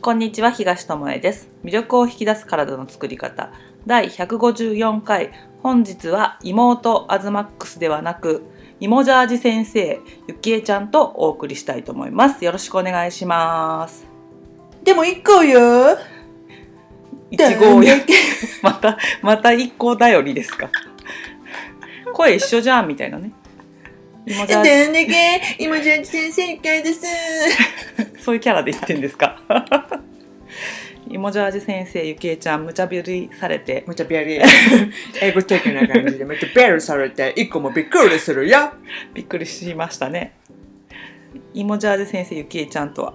こんにちは東智恵です。魅力を引き出す体の作り方。第154回。本日は妹アズマックスではなく芋ジャージ先生ゆきえちゃんとお送りしたいと思います。よろしくお願いします。でも一個よ一号や。またまた一個頼りですか。声一緒じゃんみたいなね。芋ジャージ。先生会です。そういうキャラで言ってんですか芋ジャージ先生ゆきえちゃん無茶ぶりされて。めっちゃビャリ英語的な感じで。めっちゃベルされて。一個もびっくりするよ。びっくりしましたね。芋ジャージ先生ゆきえちゃんとは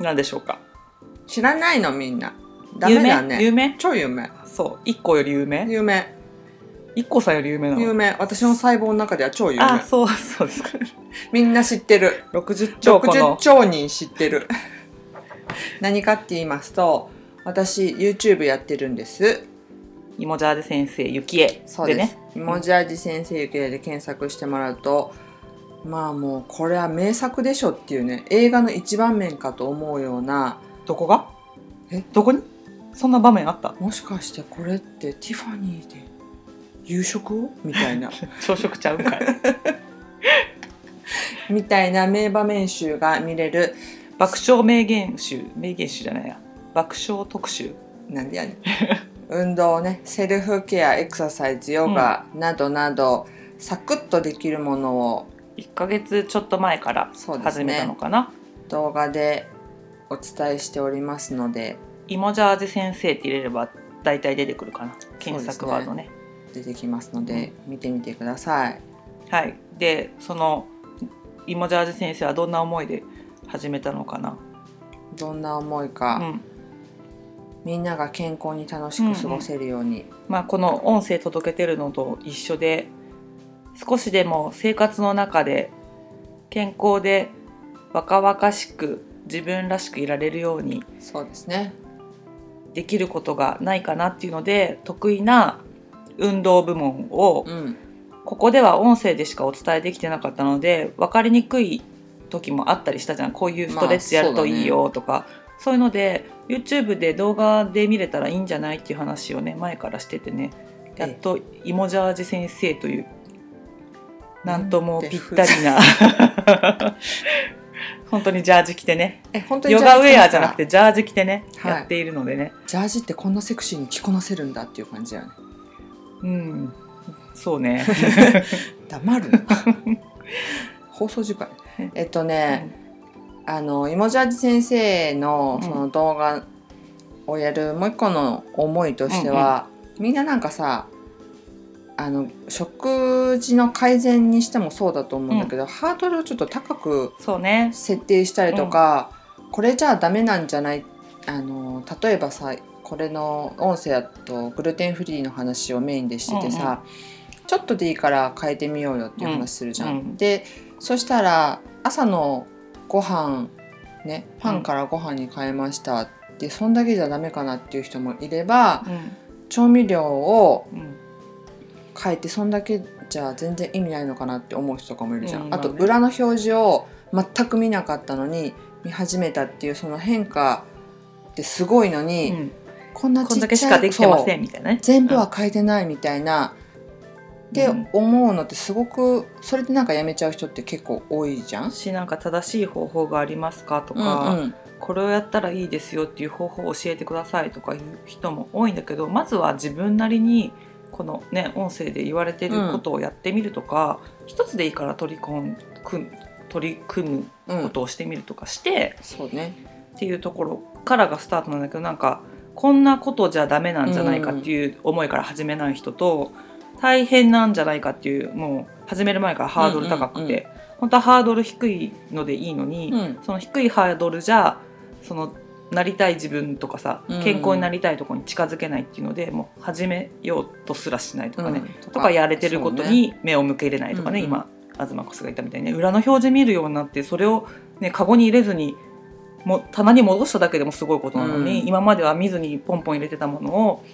何でしょうか？知らないのみんな。ダメだね。有名？超有名。そう。一個より有名？有名。一個さんより有名なの？有名。私の細胞の中では超有名。あそうそうですか。みんな知ってる。60兆個60の兆人知ってる。何かって言いますと私 YouTube やってるんです。芋ジャージ先生ゆきえそうです。ね。芋ジャージ先生ゆきえで検索してもらうとまあもうこれは名作でしょっていうね映画の一番面かと思うようなどこが？え？どこに？そんな場面あった？もしかしてこれってティファニーで夕食を？みたいな。朝食ちゃうんかい。みたいな名場面集が見れる。爆笑名言集。名言集じゃないや爆笑特集なんでやね。ん運動ねセルフケアエクササイズヨガなどなど、サクッとできるものを1ヶ月ちょっと前から始めたのねかな、動画でお伝えしておりますので。芋ジャージ先生って入れれば大体出てくるかな。検索ワードね。出てきますので、見てみてください。はい。でその芋ジャージ先生はどんな思いで始めたのかな。どんな思いうか、んみんなが健康に楽しく過ごせるように、まあこの音声届けてるのと一緒で少しでも生活の中で健康で若々しく自分らしくいられるようにそうですね。できることがないかなっていうので得意な運動部門をうん。ここでは音声でしかお伝えできてなかったので分かりにくい時もあったりしたじゃん。こういうストレッチやるといいよとか、そういうので YouTube で動画で見れたらいいんじゃないっていう話をね前からしててね。やっと芋ジャージ先生というなんともぴったりな。本当にジャージ着てね。え本当にヨガウェアじゃなくててジャージ着てね、はい。やっているのでね。ジャージってこんなセクシーに着こなせるんだっていう感じだよね。うん。そうね。黙るな。放送時間。えっとね、あの芋ジャージ先生のうん。その動画をやるもう一個の思いとしては、みんななんかさあの食事の改善にしてもそうだと思うんだけど、ハードルをちょっと高く設定したりとか、これじゃあダメなんじゃない？あの例えばさこれの音声だとグルテンフリーの話をメインでしててさ、ちょっとでいいから変えてみようよっていう話するじゃん。うんうん。でそしたら朝のご飯ねパンからご飯に変えました。って、そんだけじゃダメかなっていう人もいればうん。調味料をうん。変えてそんだけじゃ全然意味ないのかなって思う人とかもいるじゃん、うんあと裏の表示を全く見なかったのに見始めたっていうその変化ってすごいのに、うん。こんなちっちゃいけしかできてませそうんみたいなね。全部は変えてないみたいな、ってうん思うのってすごくそれでなんかやめちゃう人って結構多いじゃん？しなんか正しい方法がありますかとうんか、うん。これをやったらいいですよっていう方法を教えてくださいとかいう人も多いんだけどまずは自分なりにこのね音声で言われてることをやってみるとか、一つでいいから取り込んくん取り組むことをしてみるとかして、そうね。っていうところからがスタートなんだけどなんかこんなことじゃダメなんじゃないかっていう思いから始めない人と、大変なんじゃないかっていうもう始める前からハードル高くて、うんうんう本当はハードル低いのでいいのに、うん。その低いハードルじゃそのなりたい自分とかさうん健康になりたいところに近づけないっていうので、もう始めようとすらしないとかね、うん。とかやれてることに目を向けれないとかねね今東コスが言ったみたいにね。裏の表示見るようになってそれをねカゴに入れずにも棚に戻しただけでもすごいことなのに、うん。今までは見ずにポンポン入れてたものを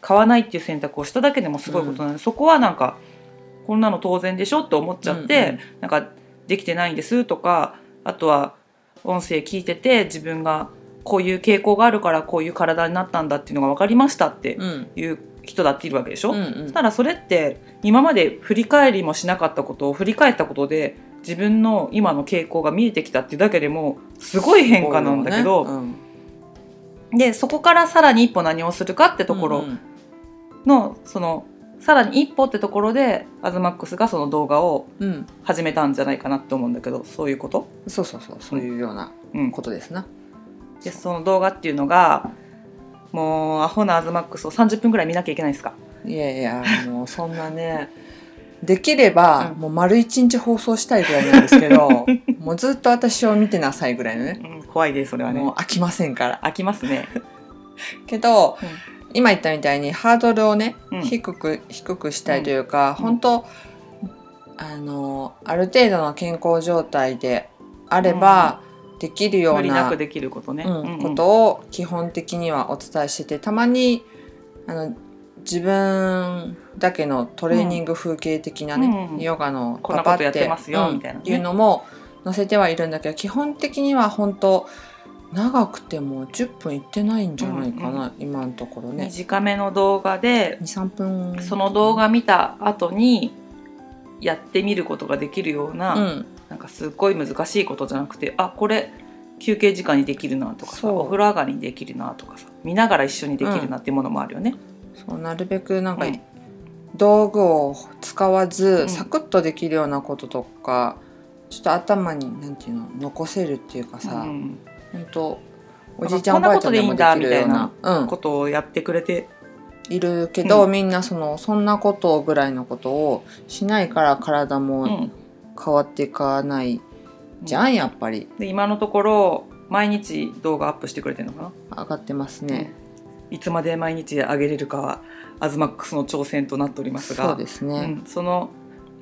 買わないっていう選択をしただけでもすごいことなので、そこはなんかこんなの当然でしょって思っちゃって、うんうんなんかできてないんですとかあとは音声聞いてて自分がこういう傾向があるからこういう体になったんだっていうのが分かりましたってうん。いう人だっているわけでしょ、うんそうん。したらそれって今まで振り返りもしなかったことを振り返ったことで自分の今の傾向が見えてきたっていうだけでもすごい変化なんだけど、うん。でそこからさらに一歩何をするかってところうんの、そのさらに一歩ってところでアズマックスがその動画をうん。始めたんじゃないかなって思うんだけどそういうこと、そうそうそうそういうようなうん、ことですな。でその動画っていうのがもうアホなアズマックスを30分ぐらい見なきゃいけないですか？いやいやもうそんなねできれば、うん。もう丸一日放送したいぐらいなんですけど もうずっと私を見てなさいぐらいのね。うん怖いですそれはね。もう飽きませんから。飽きますね、けど、うん今言ったみたいにハードルをね、うん。低く低くしたいというか、本当あのある程度の健康状態であれば、できるよ無うな理なくできることね、うんうんうん。ことを基本的にはお伝えしててたまにあの自分だけのトレーニング風景的なね、うん。ヨガのこんなことやってますよみたいなね。いうのも載せてはいるんだけど基本的には本当長くても10分いってないんじゃないかな、今のところね。短めの動画で23分。その動画見た後にやってみることができるような、うん。なんかすっごい難しいことじゃなくてあこれ休憩時間にできるなとかさお風呂上がりにできるなとかさ見ながら一緒にできるなっていうものもあるよね。そうなるべくなんか、うん。道具を使わず、ん。サクッとできるようなこととかちょっと頭になんていうの残せるっていうかさ、うん本当おじいちゃんおばあことでいいんだちゃんでもできるようなうん、ことをやってくれて。いるけど、うん。みんなそのそんなことぐらいのことをしないから体うもん。変わっていかないじゃん、やっぱり。で今のところ毎日動画アップしてくれてるのかな、上がってますね、いつまで毎日上げれるかはアズマックスの挑戦となっておりますが。そうですね、うん、その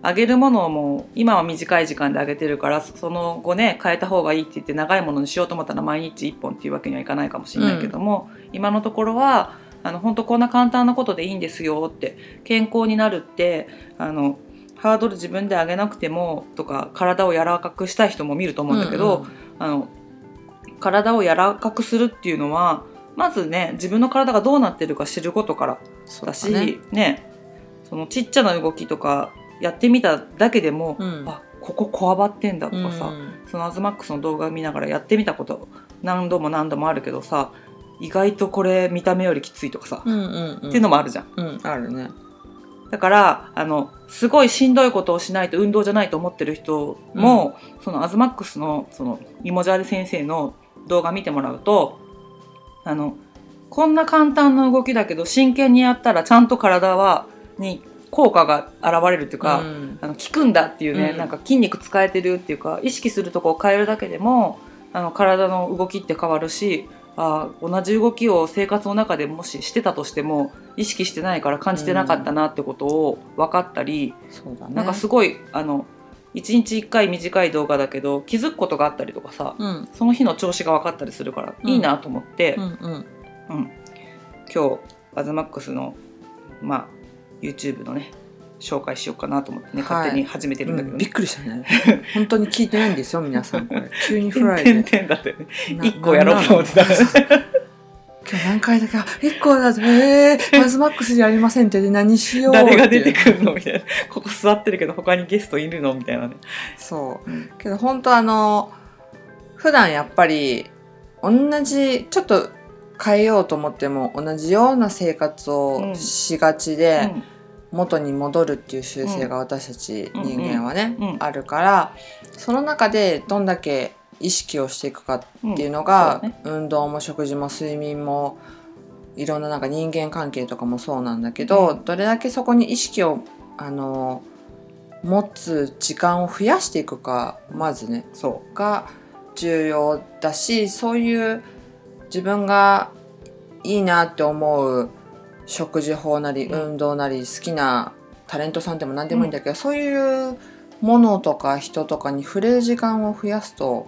上げるものも今は短い時間で上げてるからその後ね変えた方がいいって言って長いものにしようと思ったら毎日1本っていうわけにはいかないかもしれないけども、今のところはあの本当こんな簡単なことでいいんですよって健康になるってあのハードル自分で上げなくてもとか体を柔らかくしたい人も見ると思うんだけど、うんうん。あの体を柔らかくするっていうのはまずね自分の体がどうなってるか知ることからそうだしね。ねそのちっちゃな動きとかやってみただけでも、うん。あこここわばってんだとかさ、うん。そのアズマックスの動画見ながらやってみたこと何度も何度もあるけどさ意外とこれ見た目よりきついとかさ、うんうんうん。っていうのもあるじゃん。うんあるね。だからあのすごいしんどいことをしないと運動じゃないと思ってる人も、そのアズマックスのそのイモジャーレ先生の動画見てもらうとあのこんな簡単な動きだけど真剣にやったらちゃんと体はに効果が現れるっていうか、うん。あの効くんだっていうね、うん。なんか筋肉使えてるっていうか意識するとこを変えるだけでもあの体の動きって変わるしあー同じ動きを生活の中でもししてたとしても意識してないから感じてなかったなってことを分かったり、そうだね。なんかすごいあの1日1回短い動画だけど気づくことがあったりとかさうん。その日の調子が分かったりするからうんいいなと思って、うん。うん。うん。今日アズマックスの、まあ、YouTube のね紹介しようかなと思ってね、はい。勝手に始めてるんだけどね。うんびっ。くりしたね。本当に聞いてないんですよ皆さん。こ れ急にフライ点で々だったよね。個やろうと思ってた。今日何回だけあ一個だとえー、マズマックスじゃありませんって。で何しよう誰が出てるくるのみたいな。ここ座ってるけど他にゲストいるのみたいなね。そう。うん。けど本当あの普段やっぱり同じちょっと変えようと思っても同じような生活をしがちで、元に戻るっていう習性が私たちうん人間はね、あるからその中でどんだけ意識をしていくかうんっていうのが、そうね。運動も食事も睡眠もいろんななんか人間関係とかもそうなんだけど、うん。どれだけそこに意識をあの持つ時間を増やしていくかまずねそが重要だしそういう自分がいいなって思う食事法なりうん運動なり好きなタレントさんでも何でもいいんだけど、そういうものとか人とかに触れる時間を増やすと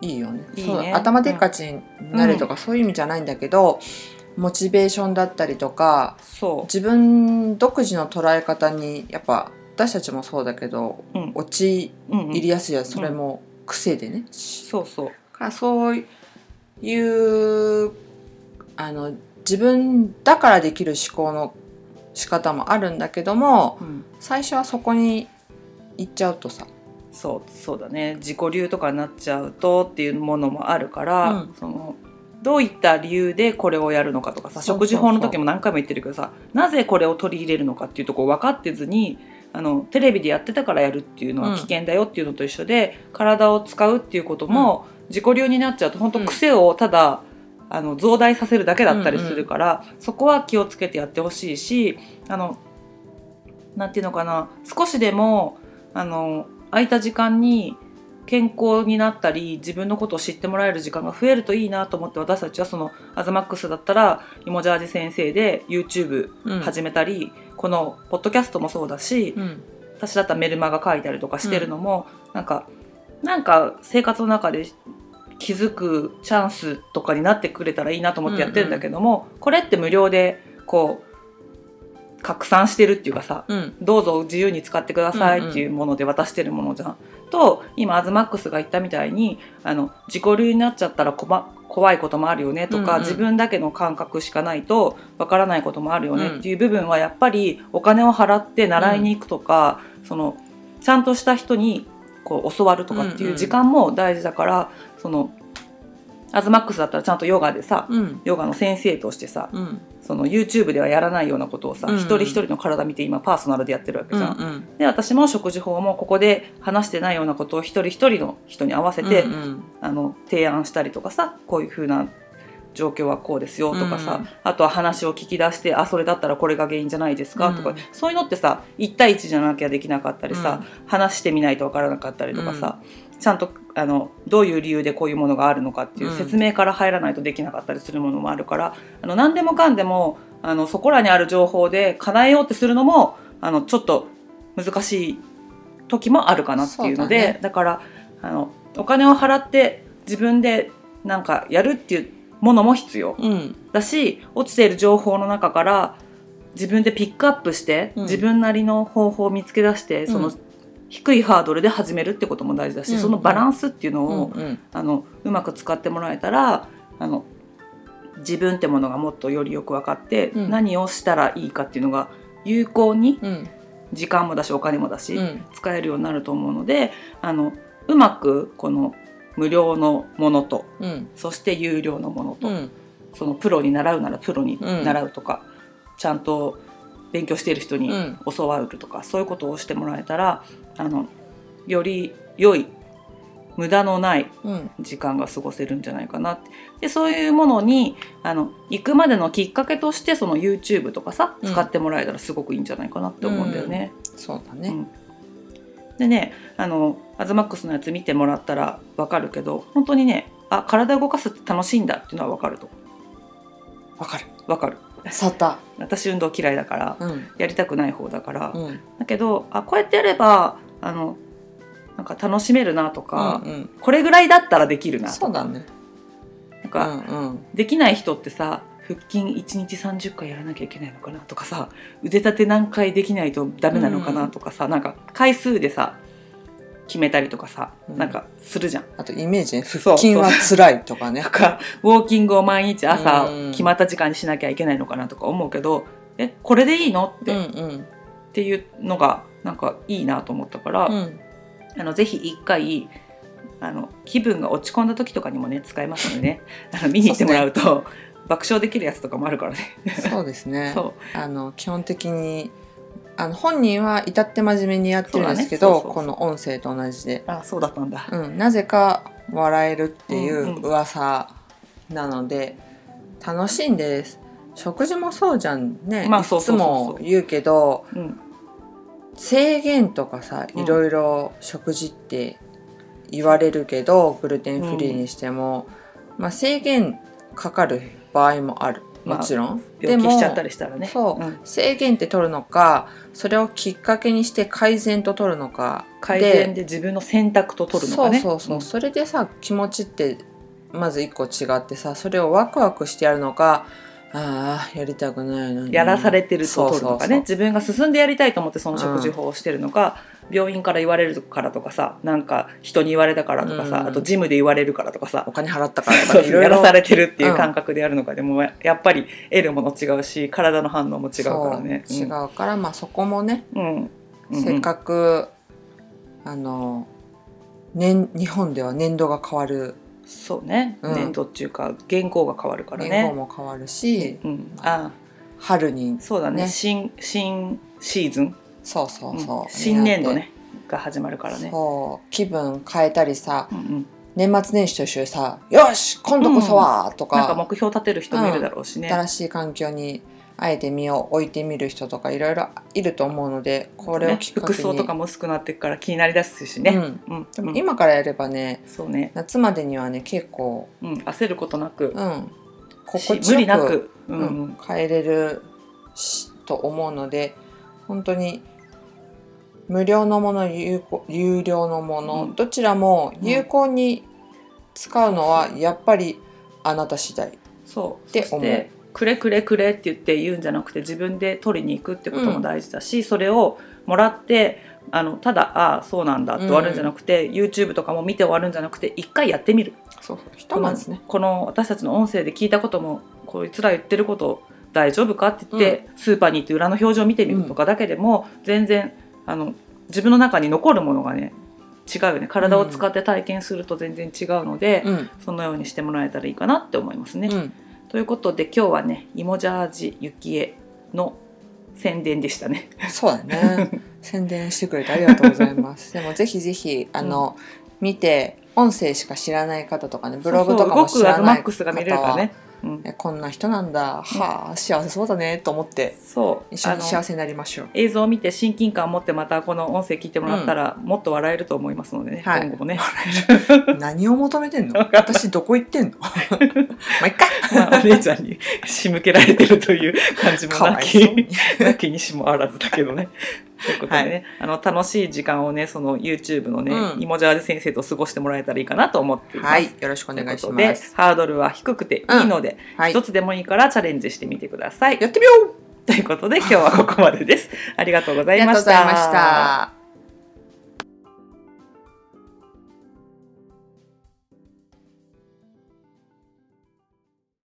いいよね。いいねそう頭でっかちになるとか、そういう意味じゃないんだけどモチベーションだったりとか自分独自の捉え方にやっぱ私たちもそうだけどう。うん。陥うんうんりやすいやつそれも癖でね。そうそう。からそういうあの自分だからできる思考の仕方もあるんだけどもうん。最初はそこに行っちゃうとさ、そうそうだね。自己流とかになっちゃうとっていうものもあるから、うん。そのどういった理由でこれをやるのかとかさ食事法の時も何回も言ってるけどさなぜこれを取り入れるのかっていうとこ分かってずにあのテレビでやってたからやるっていうのは危険だよっていうのと一緒で、体を使うっていうことも自己流になっちゃうと本当癖をただ、あの増大させるだけだったりするから、そこは気をつけてやってほしいしあのなんていうのかな少しでもあの空いた時間に健康になったり自分のことを知ってもらえる時間が増えるといいなと思って私たちはそのアズマックスだったらイモジャージ先生で YouTube うん。始めたり、このポッドキャストもそうだし、うん。私だったらメルマガ書いたりとかしてるのも、なんかなんか生活の中で気づくチャンスとかになってくれたらいいなと思ってやってるんだけども、これって無料でこう拡散してるっていうかさうん。どうぞ自由に使ってくださいっていうもので渡してるものじゃん。と今アズマックスが言ったみたいにあの自己流になっちゃったら怖いこともあるよねとか、うんうん。自分だけの感覚しかないとわからないこともあるよねうん。っていう部分はやっぱりお金を払って習いに行くとか、そのちゃんとした人にこう教わるとかっていう時間も大事だから、そのアズマックスだったらちゃんとヨガでさうん。ヨガの先生としてさうん。その YouTube ではやらないようなことをさ、うんうん。一人一人の体見て今パーソナルでやってるわけうじゃん。んで私も食事法もここで話してないようなことを一人一人の人に合わせて、うんうん。あの提案したりとかさこういう風な状況はこうですよとかさ、うん。あとは話を聞き出してあそれだったらこれが原因じゃないですかとか、うんそういうのってさ1対1じゃなきゃできなかったりさ、うん。話してみないと分からなかったりとかさ、ちゃんとあのどういう理由でこういうものがあるのかっていううん。説明から入らないとできなかったりするものもあるから、あの何でもかんでもあのそこらにある情報で叶えようってするのもあのちょっと難しい時もあるかなっていうのでだね。だからあのお金を払って自分でなんかやるっていうものも必要。うん。だし落ちている情報の中から自分でピックアップして、うん。自分なりの方法を見つけ出してその、うん低いハードルで始めるってことも大事だし、うん。そのバランスっていうのうんを、うん。あのうまく使ってもらえたらあの自分ってものがもっとよりよく分かって、うん。何をしたらいいかっていうのが有効にうん。時間もだしお金もだし、うん。使えるようになると思うのであのうまくこの無料のものとうん。そして有料のものと、うん。そのプロに習うならプロに習うとか、ちゃんと勉強している人にうん。教わるとか、そういうことをしてもらえたらあのより良い無駄のないうん。時間が過ごせるんじゃないかなって。でそういうものにあの行くまでのきっかけとしてその YouTube とかさうん。使ってもらえたらすごくいいんじゃないかなって思うんだよね。そうだね。うんでねあのアズマックスのやつ見てもらったら分かるけど本当にねあ体動かすって楽しいんだっていうのは分かると。わかる。分かる。さった。私運動嫌いだからうん。やりたくない方だから、うん。だけどあこうやってやればあのなんか楽しめるなとか、うんうん。これぐらいだったらできるなとか。そうだね。うなんか、んうん。できない人ってさ腹筋1日30回やらなきゃいけないのかなとかさ腕立て何回できないとダメなのかなとかさ、なんか回数でさ決めたりとかさ、うん。なんかするじゃん。あとイメージねそう腹筋は辛いとかね。なんかウォーキングを毎日朝うん。決まった時間にしなきゃいけないのかなとか思うけどえこれでいいのっうて,、っんうん。ていうのがなんかいいなと思ったから、うん。あのぜひ一回あの気分が落ち込んだ時とかにもね使えますのでね。あの見に行ってもらうと爆笑できるやつとかもあるからね。そうですね。そう。あの基本的にあの本人は至って真面目にやってるんですけど、ねこの音声と同じで、あそうだったんだ。うん、なぜか笑えるっていうんううん噂なので、楽しいんです。食事もそうじゃんね、まあいつも言うけどうん。制限とかさうん。いろいろ食事って言われるけど、グルテンフリーにしても、まあ、制限かかる場合もある。もちろん、病気しちゃったりしたらね。そう、ん。制限って取るのかそれをきっかけにして改善と取るのか改善で自分の選択と取るのかね。そうそうそう、ん。それでさ気持ちってまず一個違ってさそれをワクワクしてやるのかああやりたくないのに。やらされてると取るのかね。自分が進んでやりたいと思ってその食事法をしてるのか、病院から言われるからとかさなんか人に言われたからとかさ、うん。あとジムで言われるからとかさお金払ったからとか。ねやらされてるっていう感覚でやるのか。でもやっぱり得るもの違うし体の反応も違うからね。違うから、まあそこもね、うん。うん。せっかくあの年日本では年度が変わるそうね、うん。年度っていうか原稿が変わるからね。年号も変わるし、うん、あ春にそうだね。ね新新シーズン、そうそうそう、うん。新年度ね。が始まるからね。そう。気分変えたりさうんうん、年末年始と一緒にさ「よし今度こそは!」とか,、なんか目標立てる人もいるだろうしね。新しい環境にあえて身を置いてみる人とかいろいろいると思うのでこれをねきっかけに、服装とかも薄くなっていくから気になりだすしね。うん、うん。でもうん。今からやればねそうね、夏までにはね結構、うん、焦ることなく、うん、し心地よく無理なく、うん。ううん。ん、変えれるしと思うので本当に無料のもの有効有料のもの、うん。どちらも有効に使うのはやっぱりあなた次第。そう。って思うくれくれくれって言って言うんじゃなくて自分で取りに行くってことも大事だし、それをもらってあのただああそうなんだって終わるんじゃなくて、YouTube とかも見て終わるんじゃなくて一回やってみる。そうそうひとまずね。この私たちの音声で聞いたこともこいつら言ってること大丈夫かって言って、スーパーに行って裏の表示を見てみるとかだけでも全然あの自分の中に残るものがね違うよね。体を使って体験すると全然違うので、うん。そのようにしてもらえたらいいかなって思いますね。うんということで今日はね「イモジャージ雪絵」の宣伝でしたね。そうだね。宣伝してくれてありがとうございます。でもぜひぜひあの、見て音声しか知らない方とかねブログとかも知そうそう動くアズマらないックスが見れるからね。うん、えこんな人なんだ、はあ幸せそうだね。と思って。そう。一緒に幸せになりましょう。映像を見て親近感を持ってまたこの音声聞いてもらったら、もっと笑えると思いますのでね、はい。今後もね、何を求めてんの？私どこ行ってんの？まあいっか。まあ、お姉ちゃんに仕向けられてるという感じもないきなきにしもあらずだけどね。ということでね、あの楽しい時間をねその YouTube のね、うんイモジャージ先生と過ごしてもらえたらいいかなと思っています。はいよろしくお願いします。ハードルは低くていいので、はい一つでもいいからチャレンジしてみてください。やってみよう ということで今日はここまでです。ありがとうござありがとういました。ございました。